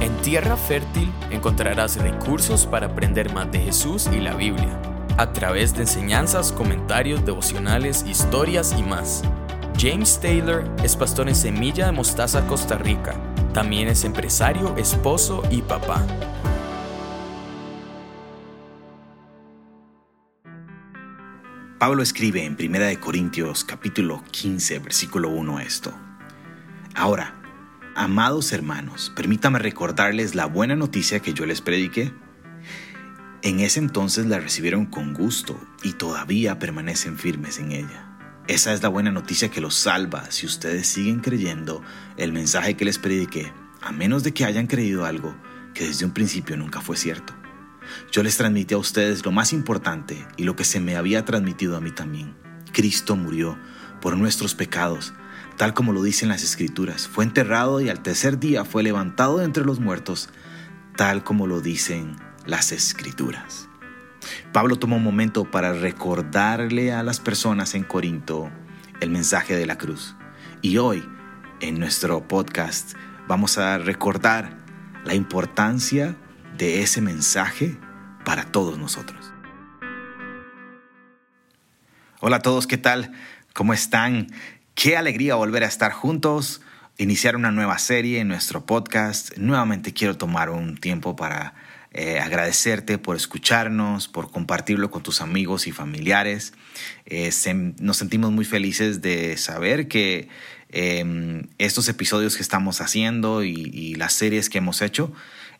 En Tierra Fértil encontrarás recursos para aprender más de Jesús y la Biblia, a través de enseñanzas, comentarios, devocionales, historias y más. James Taylor es pastor en Semilla de Mostaza, Costa Rica. También es empresario, esposo y papá. Pablo escribe en 1 Corintios capítulo 15, versículo 1 esto. Ahora, Amados hermanos, permítame recordarles la buena noticia que yo les prediqué. En ese entonces la recibieron con gusto y todavía permanecen firmes en ella. Esa es la buena noticia que los salva si ustedes siguen creyendo el mensaje que les prediqué, a menos de que hayan creído algo que desde un principio nunca fue cierto. Yo les transmití a ustedes lo más importante y lo que se me había transmitido a mí también. Cristo murió por nuestros pecados tal como lo dicen las escrituras. Fue enterrado y al tercer día fue levantado de entre los muertos, tal como lo dicen las escrituras. Pablo tomó un momento para recordarle a las personas en Corinto el mensaje de la cruz. Y hoy, en nuestro podcast, vamos a recordar la importancia de ese mensaje para todos nosotros. Hola a todos, ¿qué tal? ¿Cómo están? Qué alegría volver a estar juntos, iniciar una nueva serie en nuestro podcast. Nuevamente quiero tomar un tiempo para eh, agradecerte por escucharnos, por compartirlo con tus amigos y familiares. Eh, nos sentimos muy felices de saber que em, estos episodios que estamos haciendo y las series que hemos hecho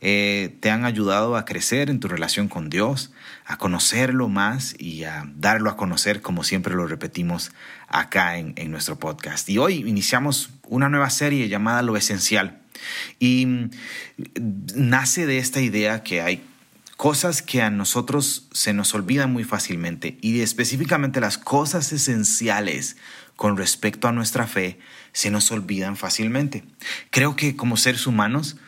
eh, te han ayudado a crecer en tu relación con Dios, a conocerlo más y a darlo a conocer como siempre lo repetimos acá en, nuestro podcast. Y hoy iniciamos una nueva serie llamada Lo Esencial. Y mm, nace de esta idea que hay cosas que a nosotros se nos olvidan muy fácilmente y específicamente las cosas esenciales con respecto a nuestra fe se nos olvidan fácilmente. Creo que como seres humanos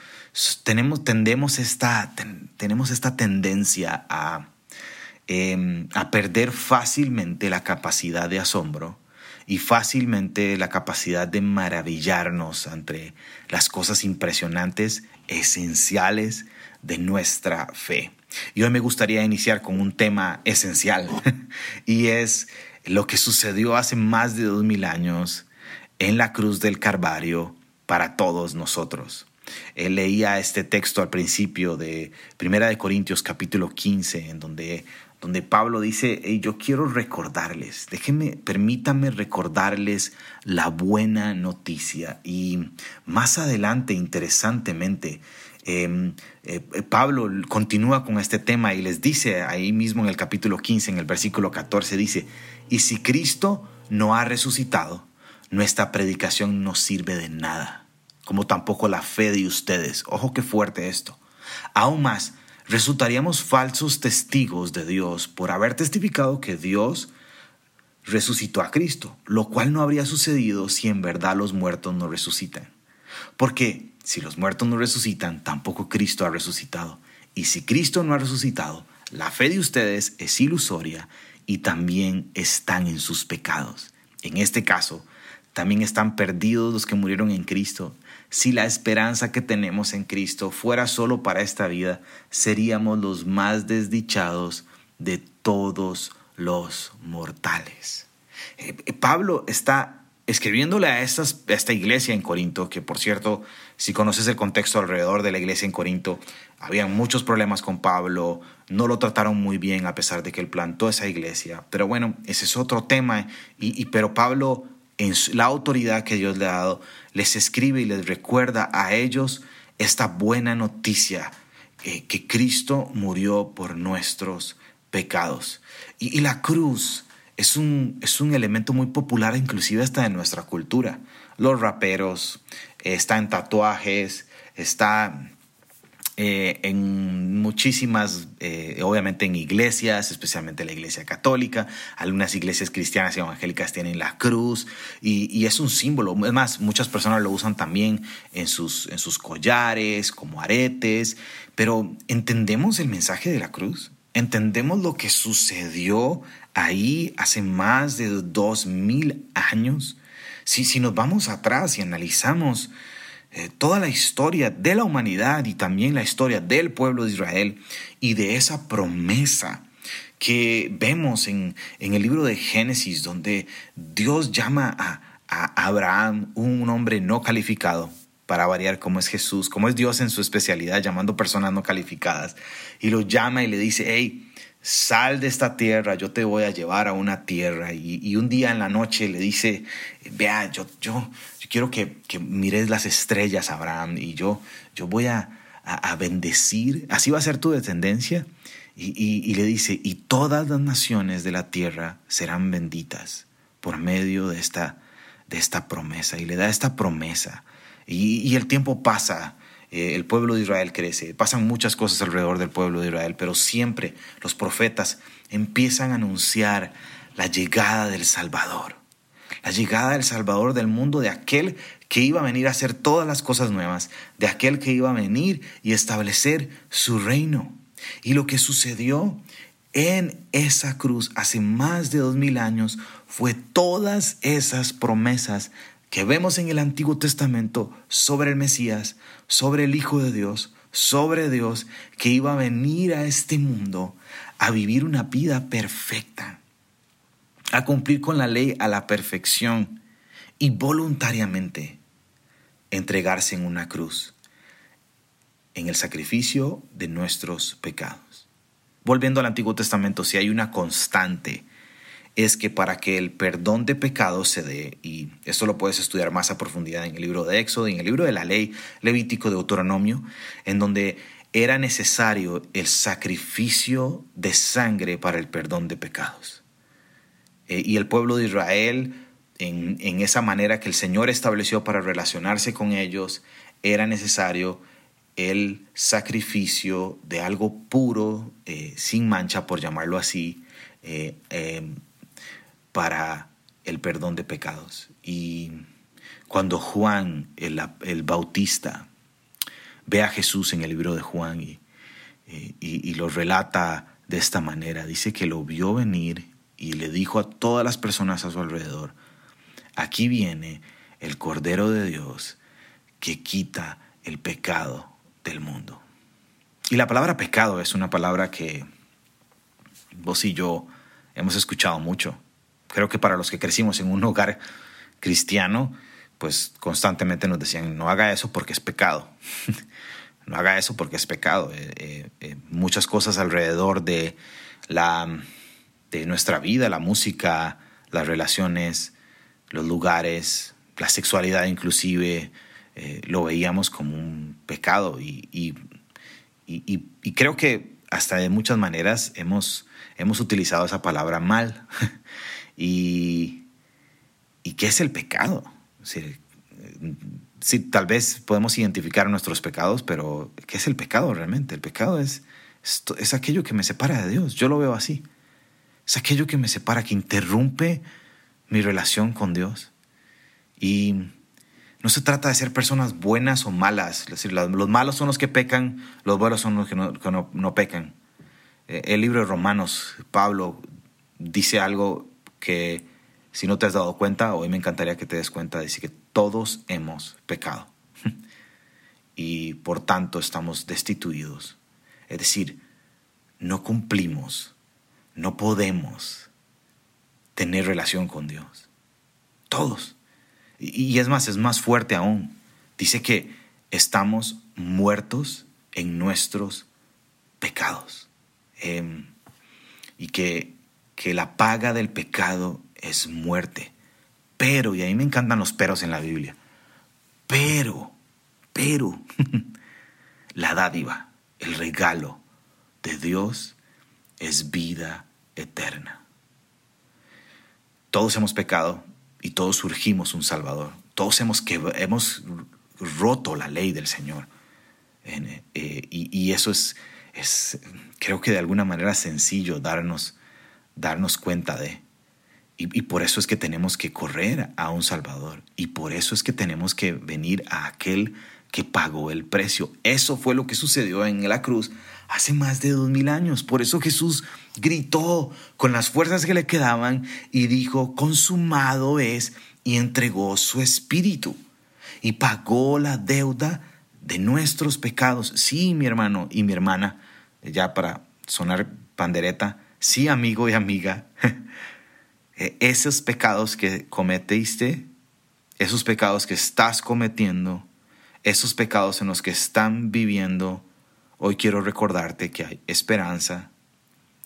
tenemos, tendemos esta, tenemos esta tendencia a, em, a perder fácilmente la capacidad de asombro y fácilmente la capacidad de maravillarnos ante las cosas impresionantes, esenciales de nuestra fe. Y hoy me gustaría iniciar con un tema esencial y es lo que sucedió hace más de dos mil años en la cruz del Calvario para todos nosotros. Él leía este texto al principio de Primera de Corintios capítulo 15, en donde, donde Pablo dice, yo quiero recordarles, déjenme, permítanme recordarles la buena noticia. Y más adelante, interesantemente, em, eh, Pablo continúa con este tema y les dice ahí mismo en el capítulo 15, en el versículo 14, dice, y si Cristo no ha resucitado, nuestra predicación no sirve de nada como tampoco la fe de ustedes. Ojo qué fuerte esto. Aún más, resultaríamos falsos testigos de Dios por haber testificado que Dios resucitó a Cristo, lo cual no habría sucedido si en verdad los muertos no resucitan. Porque si los muertos no resucitan, tampoco Cristo ha resucitado. Y si Cristo no ha resucitado, la fe de ustedes es ilusoria y también están en sus pecados. En este caso, también están perdidos los que murieron en Cristo. Si la esperanza que tenemos en Cristo fuera solo para esta vida, seríamos los más desdichados de todos los mortales. Eh, eh, Pablo está escribiéndole a, esta iglesia en Corinto, que por cierto, si conoces el contexto alrededor de la iglesia en Corinto, había muchos problemas con Pablo, no lo trataron muy bien a pesar de que él plantó esa iglesia. Pero bueno, ese es otro tema, y pero Pablo en la autoridad que Dios le ha dado, les escribe y les recuerda a ellos esta buena noticia, eh, que Cristo murió por nuestros pecados. Y, la cruz es un, es un elemento muy popular, inclusive hasta en nuestra cultura. Los raperos, eh, está en tatuajes, está eh, en muchísimas, eh, obviamente en iglesias, especialmente la iglesia católica, algunas iglesias cristianas y evangélicas tienen la cruz y, es un símbolo. Es más, muchas personas lo usan también en sus, en sus collares, como aretes, pero ¿entendemos el mensaje de la cruz? ¿Entendemos lo que sucedió ahí hace más de dos mil años? Si, si nos vamos atrás y analizamos eh, toda la historia de la humanidad y también la historia del pueblo de Israel y de esa promesa que vemos en, en el libro de Génesis, donde Dios llama a, a Abraham un hombre no calificado, para variar como es Jesús, como es Dios en su especialidad, llamando personas no calificadas, y lo llama y le dice, hey, sal de esta tierra, yo te voy a llevar a una tierra. Y, un día en la noche le dice, vea, yo quiero que, que, mires las estrellas, Abraham, y yo, yo voy a, bendecir, así va a ser tu descendencia. Y, y, le dice, y todas las naciones de la tierra serán benditas por medio de esta, de esta promesa. Y le da esta promesa. y el tiempo pasa eh, el pueblo de Israel crece, pasan muchas cosas alrededor del pueblo de Israel, pero siempre los profetas empiezan a anunciar la llegada del Salvador, la llegada del Salvador del mundo, de aquel que iba a venir a hacer todas las cosas nuevas, de aquel que iba a venir y establecer su reino. Y lo que sucedió en esa cruz hace más de dos mil años fue todas esas promesas que vemos en el Antiguo Testamento sobre el Mesías, sobre el Hijo de Dios, sobre Dios, que iba a venir a este mundo a vivir una vida perfecta, a cumplir con la ley a la perfección y voluntariamente entregarse en una cruz, en el sacrificio de nuestros pecados. Volviendo al Antiguo Testamento, si hay una constante es que para que el perdón de pecados se dé, y esto lo puedes estudiar más a profundidad en el libro de Éxodo en el libro de la ley Levítico de Deuteronomio, en donde era necesario el sacrificio de sangre para el perdón de pecados. Eh, y el pueblo de Israel, en, esa manera que el Señor estableció para relacionarse con ellos, era necesario el sacrificio de algo puro, eh, sin mancha, por llamarlo así, eh, para el perdón de pecados. Y cuando Juan, el, Bautista, ve a Jesús en el libro de Juan y, y, lo relata de esta manera, dice que lo vio venir y le dijo a todas las personas a su alrededor, aquí viene el Cordero de Dios que quita el pecado del mundo. Y la palabra pecado es una palabra que vos y yo hemos escuchado mucho creo que para los que crecimos en un hogar cristiano, pues constantemente nos decían, no haga eso porque es pecado. no haga eso porque es pecado. Eh, eh, eh, muchas cosas alrededor de, la, de nuestra vida, la música, las relaciones, los lugares, la sexualidad inclusive, lo veíamos como un pecado y, y, y, creo que hasta de muchas maneras hemos, hemos utilizado esa palabra mal. ¿Y, y qué es el pecado? Sí, tal vez podemos identificar nuestros pecados, pero ¿qué es el pecado realmente? El pecado es, es, aquello que me separa de Dios. Yo lo veo así. Es aquello que me separa, que interrumpe mi relación con Dios. Y no se trata de ser personas buenas o malas. Es decir, los malos son los que pecan, los buenos son los que no, no, pecan. Eh, el libro de Romanos, Pablo dice algo que si no te has dado cuenta, hoy me encantaría que te des cuenta de que todos hemos pecado y por tanto estamos destituidos. Es decir, no cumplimos, no podemos tener relación con Dios. Todos. Y es más, es más fuerte aún. Dice que estamos muertos en nuestros pecados. Em, y que que la paga del pecado es muerte. Pero, y ahí me encantan los peros en la Biblia, pero, pero, la dádiva, el regalo de Dios es vida eterna. Todos hemos pecado y todos surgimos un Salvador. Todos hemos, hemos roto la ley del Señor. Eh, y, y, eso es, es, creo que de alguna manera sencillo darnos darnos cuenta de. Y, por eso es que tenemos que correr a un Salvador. Y por eso es que tenemos que venir a aquel que pagó el precio. Eso fue lo que sucedió en la cruz hace más de dos mil años. Por eso Jesús gritó con las fuerzas que le quedaban y dijo, consumado es, y entregó su espíritu. y pagó la deuda de nuestros pecados. Sí, mi hermano y mi hermana, ya para sonar pandereta, sí, amigo y amiga, e, esos pecados que cometiste, esos pecados que estás cometiendo, esos pecados en los que están viviendo, hoy quiero recordarte que hay esperanza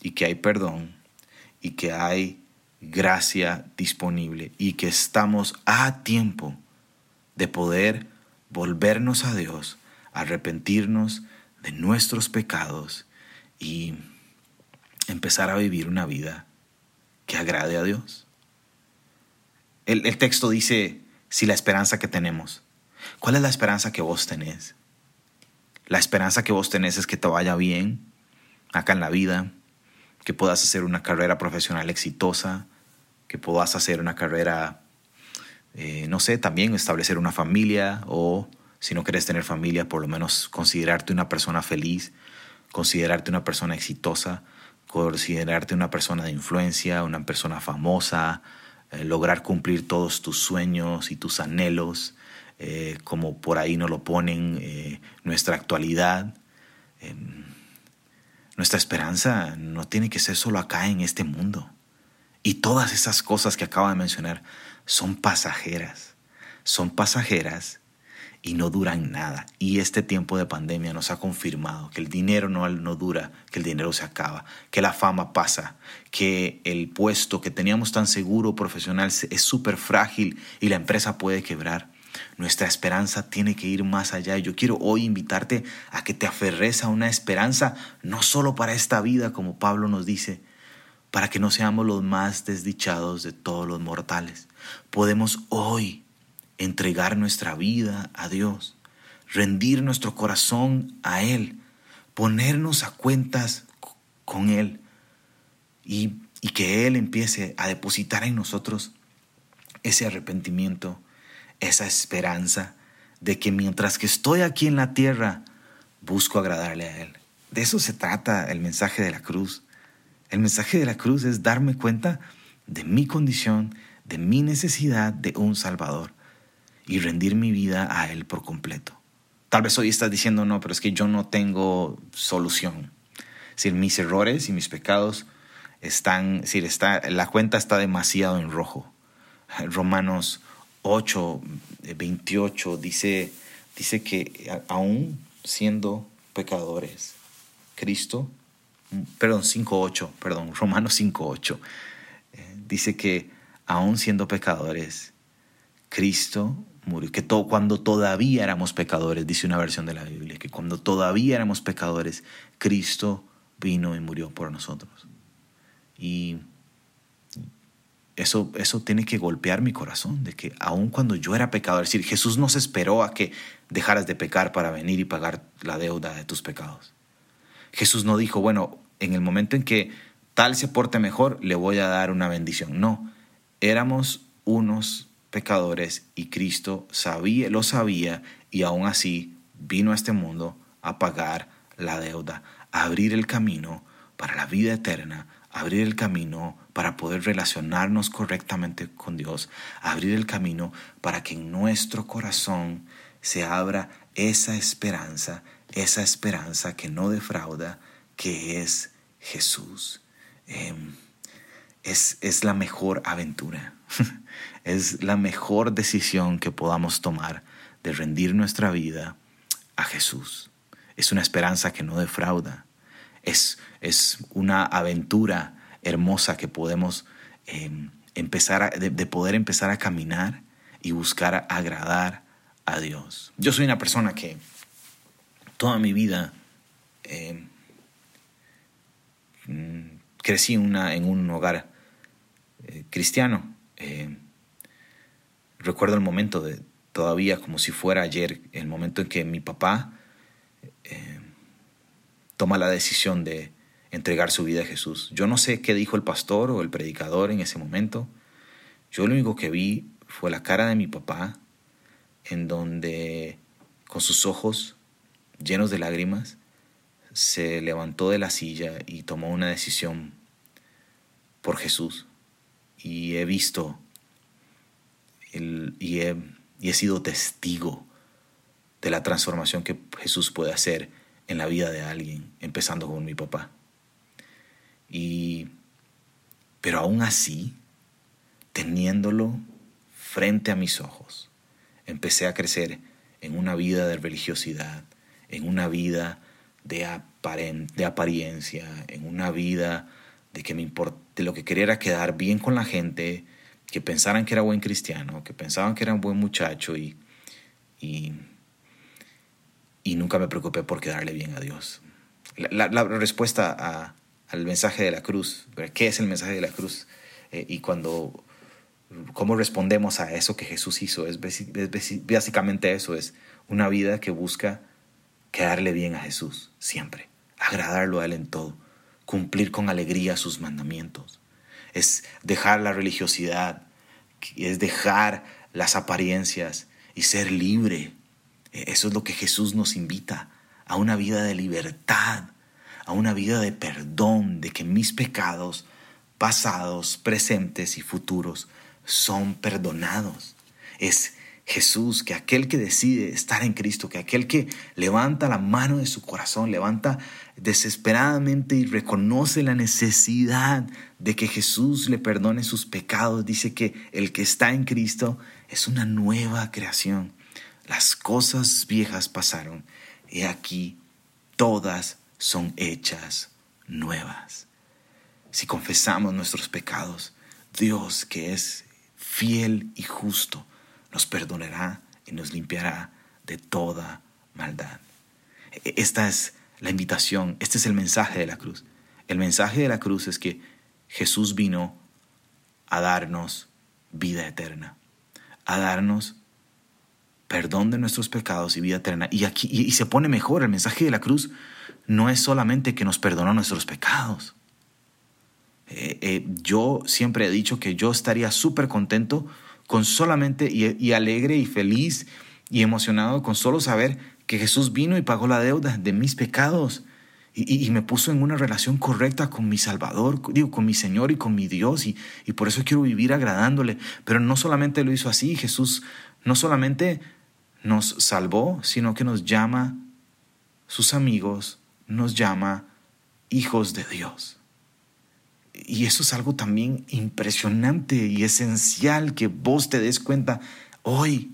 y que hay perdón y que hay gracia disponible y que estamos a tiempo de poder volvernos a Dios, arrepentirnos de nuestros pecados y empezar a vivir una vida que agrade a Dios. El, texto dice, si la esperanza que tenemos, ¿cuál es la esperanza que vos tenés? La esperanza que vos tenés es que te vaya bien acá en la vida, que puedas hacer una carrera profesional exitosa, que puedas hacer una carrera, eh, no sé, también establecer una familia o si no quieres tener familia, por lo menos considerarte una persona feliz, considerarte una persona exitosa, considerarte una persona de influencia, una persona famosa, eh, lograr cumplir todos tus sueños y tus anhelos, eh, como por ahí nos lo ponen eh, nuestra actualidad. Nuestra esperanza no tiene que ser solo acá en este mundo. Y todas esas cosas que acabo de mencionar son pasajeras. Son pasajeras y no duran nada. Y este tiempo de pandemia nos ha confirmado que el dinero no, no dura, que el dinero se acaba, que la fama pasa, que el puesto que teníamos tan seguro profesional es súper frágil y la empresa puede quebrar. Nuestra esperanza tiene que ir más allá. Yo quiero hoy invitarte a que te aferres a una esperanza, no solo para esta vida, como Pablo nos dice, para que no seamos los más desdichados de todos los mortales. Podemos hoy entregar nuestra vida a Dios, rendir nuestro corazón a Él, ponernos a cuentas con Él y, y que Él empiece a depositar en nosotros ese arrepentimiento, esa esperanza de que mientras que estoy aquí en la tierra, busco agradarle a Él. De eso se trata el mensaje de la cruz. El mensaje de la cruz es darme cuenta de mi condición, de mi necesidad de un Salvador y rendir mi vida a Él por completo. Tal vez hoy estás diciendo, no, pero es que yo no tengo solución. Si mis errores y mis pecados están, si está, la cuenta está demasiado en rojo. Romanos 8, 28 dice, dice que aún siendo pecadores, Cristo, perdón, 5.8, perdón, Romanos 5.8, eh, dice que aún siendo pecadores, Cristo murió, que cuando todavía éramos pecadores, dice una versión de la Biblia, que cuando todavía éramos pecadores, Cristo vino y murió por nosotros. Y eso, eso tiene que golpear mi corazón, de que aun cuando yo era pecador, es decir, Jesús no se esperó a que dejaras de pecar para venir y pagar la deuda de tus pecados. Jesús no dijo, bueno, en el momento en que tal se porte mejor, le voy a dar una bendición. No, éramos unos pecadores y Cristo sabía, lo sabía y aún así vino a este mundo a pagar la deuda, a abrir el camino para la vida eterna, abrir el camino para poder relacionarnos correctamente con Dios, abrir el camino para que en nuestro corazón se abra esa esperanza, esa esperanza que no defrauda, que es Jesús. Em, es, es la mejor aventura. es la mejor decisión que podamos tomar de rendir nuestra vida a Jesús. Es una esperanza que no defrauda. Es, es una aventura hermosa que podemos em, empezar de, poder empezar a caminar y buscar agradar a Dios. Yo soy una persona que toda mi vida em, mm, crecí en, un hogar eh, cristiano. Em, Recuerdo el momento de todavía como si fuera ayer, el momento en que mi papá toma la decisión de entregar su vida a Jesús. Yo no sé qué dijo el pastor o el predicador en ese momento. Yo lo único que vi fue la cara de mi papá en donde con sus ojos llenos de lágrimas se levantó de la silla y tomó una decisión por Jesús. Y he visto y he y he sido testigo de la transformación que Jesús puede hacer en la vida de alguien, empezando con mi papá. Y pero aún así, teniéndolo frente a mis ojos, empecé a crecer en una vida de religiosidad, en una vida de, de apariencia, en una vida de que me de lo que quería era quedar bien con la gente, que pensaran que era buen cristiano, que pensaban que era un buen muchacho y, y, nunca me preocupé por quedarle bien a Dios. La, respuesta al mensaje de la cruz, ¿qué es el mensaje de la cruz? Eh, y cuando, cómo respondemos a eso que Jesús hizo, es, es básicamente eso, es una vida que busca quedarle bien a Jesús siempre, agradarlo a Él en todo, cumplir con alegría sus mandamientos es dejar la religiosidad, es dejar las apariencias y ser libre. E, eso es lo que Jesús nos invita, a una vida de libertad, a una vida de perdón, de que mis pecados pasados, presentes y futuros son perdonados. Es Jesús, que aquel que decide estar en Cristo, que aquel que levanta la mano de su corazón, levanta desesperadamente y reconoce la necesidad de que Jesús le perdone sus pecados, dice que el que está en Cristo es una nueva creación. Las cosas viejas pasaron y aquí todas son hechas nuevas. Si confesamos nuestros pecados, Dios que es fiel y justo, nos perdonará y nos limpiará de toda maldad. E-, esta es la invitación, este es el mensaje de la cruz. El mensaje de la cruz es que Jesús vino a darnos vida eterna, a darnos perdón de nuestros pecados y vida eterna. Y aquí y, se pone mejor, el mensaje de la cruz no es solamente que nos perdonó nuestros pecados. Eh, eh, yo siempre he dicho que yo estaría súper contento con solamente y, alegre y feliz y emocionado con solo saber que Jesús vino y pagó la deuda de mis pecados y, me puso en una relación correcta con mi Salvador, digo, con mi Señor y con mi Dios y, y por eso quiero vivir agradándole. Pero no solamente lo hizo así, Jesús no solamente nos salvó, sino que nos llama sus amigos, nos llama hijos de Dios. Y eso es algo también impresionante y esencial que vos te des cuenta hoy,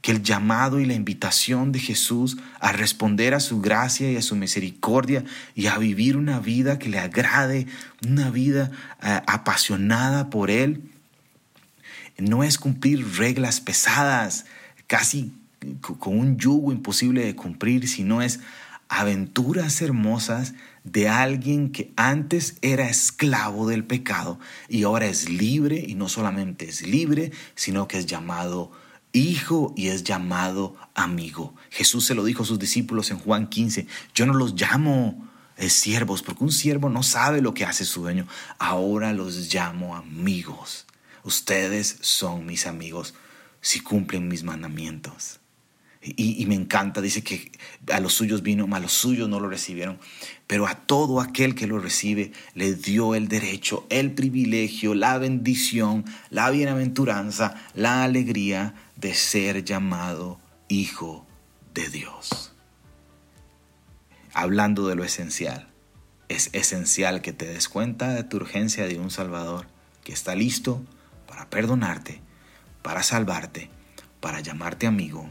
que el llamado y la invitación de Jesús a responder a su gracia y a su misericordia y a vivir una vida que le agrade, una vida eh, apasionada por Él, no es cumplir reglas pesadas, casi con un yugo imposible de cumplir, sino es aventuras hermosas de alguien que antes era esclavo del pecado y ahora es libre y no solamente es libre, sino que es llamado hijo y es llamado amigo. Jesús se lo dijo a sus discípulos en Juan 15, yo no los llamo eh, siervos porque un siervo no sabe lo que hace su dueño, ahora los llamo amigos. Ustedes son mis amigos si cumplen mis mandamientos. Y, me encanta, dice que a los suyos vino, a los suyos no lo recibieron, pero a todo aquel que lo recibe le dio el derecho, el privilegio, la bendición, la bienaventuranza, la alegría de ser llamado hijo de Dios. Hablando de lo esencial, es esencial que te des cuenta de tu urgencia de un Salvador que está listo para perdonarte, para salvarte, para llamarte amigo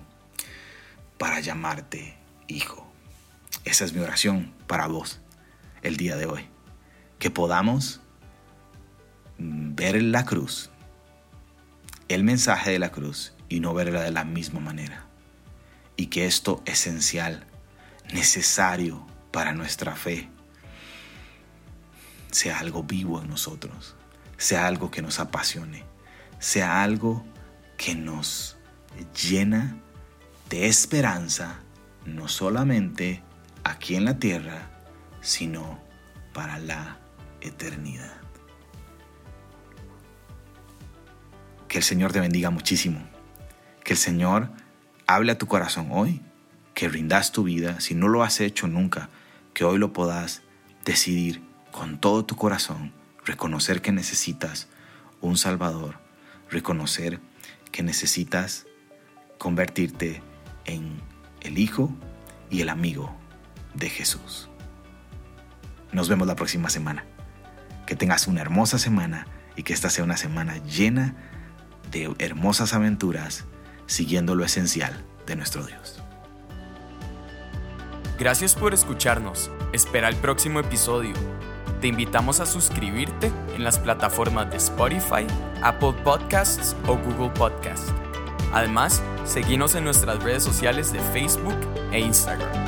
para llamarte hijo. Esa es mi oración para vos el día de hoy. Que podamos ver la cruz, el mensaje de la cruz y no verla de la misma manera. Y que esto esencial, necesario para nuestra fe, sea algo vivo en nosotros, sea algo que nos apasione, sea algo que nos llena de esperanza, no solamente aquí en la tierra, sino para la eternidad. Que el Señor te bendiga muchísimo. Que el Señor hable a tu corazón hoy, que rindas tu vida, si no lo has hecho nunca, que hoy lo puedas decidir con todo tu corazón, reconocer que necesitas un Salvador, reconocer que necesitas convertirte en el hijo y el amigo de Jesús. Nos vemos la próxima semana. Que tengas una hermosa semana y que esta sea una semana llena de hermosas aventuras siguiendo lo esencial de nuestro Dios. Gracias por escucharnos. Espera el próximo episodio. Te invitamos a suscribirte en las plataformas de Spotify, Apple Podcasts o Google Podcasts. Además, seguimos en nuestras redes sociales de Facebook e Instagram.